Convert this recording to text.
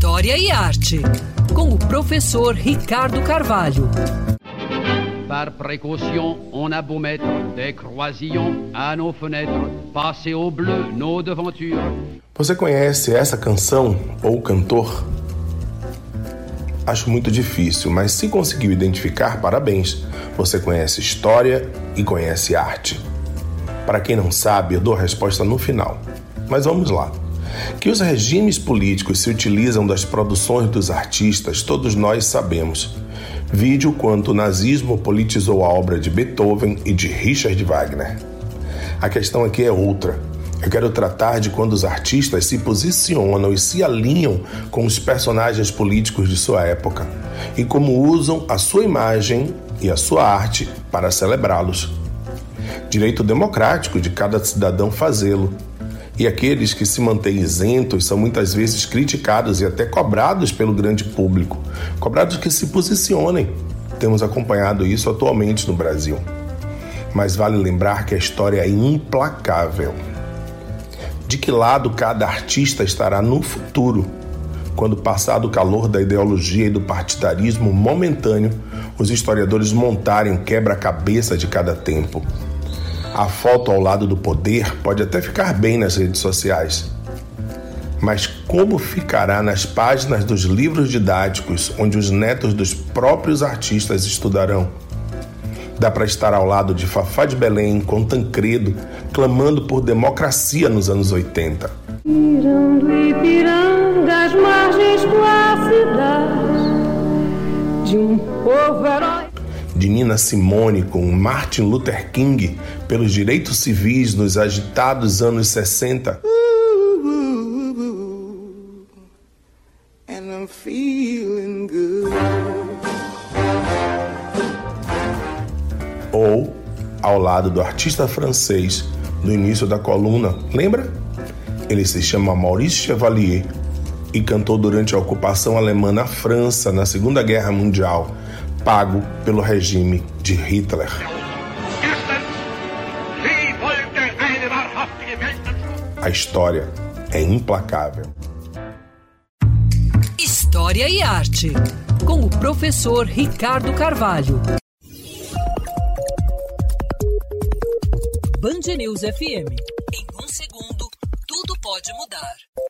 História e Arte. Com o professor Ricardo Carvalho. Par précaution, on a beau mettre des croisillons à nos fenêtres, passer au bleu nos devantures. Você conhece essa canção ou cantor? Acho muito difícil, mas se conseguiu identificar, parabéns. Você conhece história e conhece arte. Para quem não sabe, eu dou a resposta no final. Mas vamos lá. Que os regimes políticos se utilizam das produções dos artistas, todos nós sabemos. Vide o quanto o nazismo politizou a obra de Beethoven e de Richard Wagner. A questão aqui é outra. Eu quero tratar de quando os artistas se posicionam e se alinham com os personagens políticos de sua época e como usam a sua imagem e a sua arte para celebrá-los. Direito democrático de cada cidadão fazê-lo. E aqueles que se mantêm isentos são muitas vezes criticados e até cobrados pelo grande público, cobrados que se posicionem. Temos acompanhado isso atualmente no Brasil. Mas vale lembrar que a história é implacável. De que lado cada artista estará no futuro? Quando passado o calor da ideologia e do partidarismo momentâneo, os historiadores montarem o quebra-cabeça de cada tempo. A foto ao lado do poder pode até ficar bem nas redes sociais. Mas como ficará nas páginas dos livros didáticos onde os netos dos próprios artistas estudarão? Dá para estar ao lado de Fafá de Belém com Tancredo, clamando por democracia nos anos 80. Mirando Ipiranga, as margens plácidas de um povo herói. De Nina Simone com Martin Luther King pelos direitos civis nos agitados anos 60. And I'm feeling good. Ou ao lado do artista francês no início da coluna, lembra? Ele se chama Maurice Chevalier e cantou durante a ocupação alemã na França na Segunda Guerra Mundial, pago pelo regime de Hitler. A história é implacável. História e Arte. Com o professor Ricardo Carvalho. Band News FM. Em um segundo, tudo pode mudar.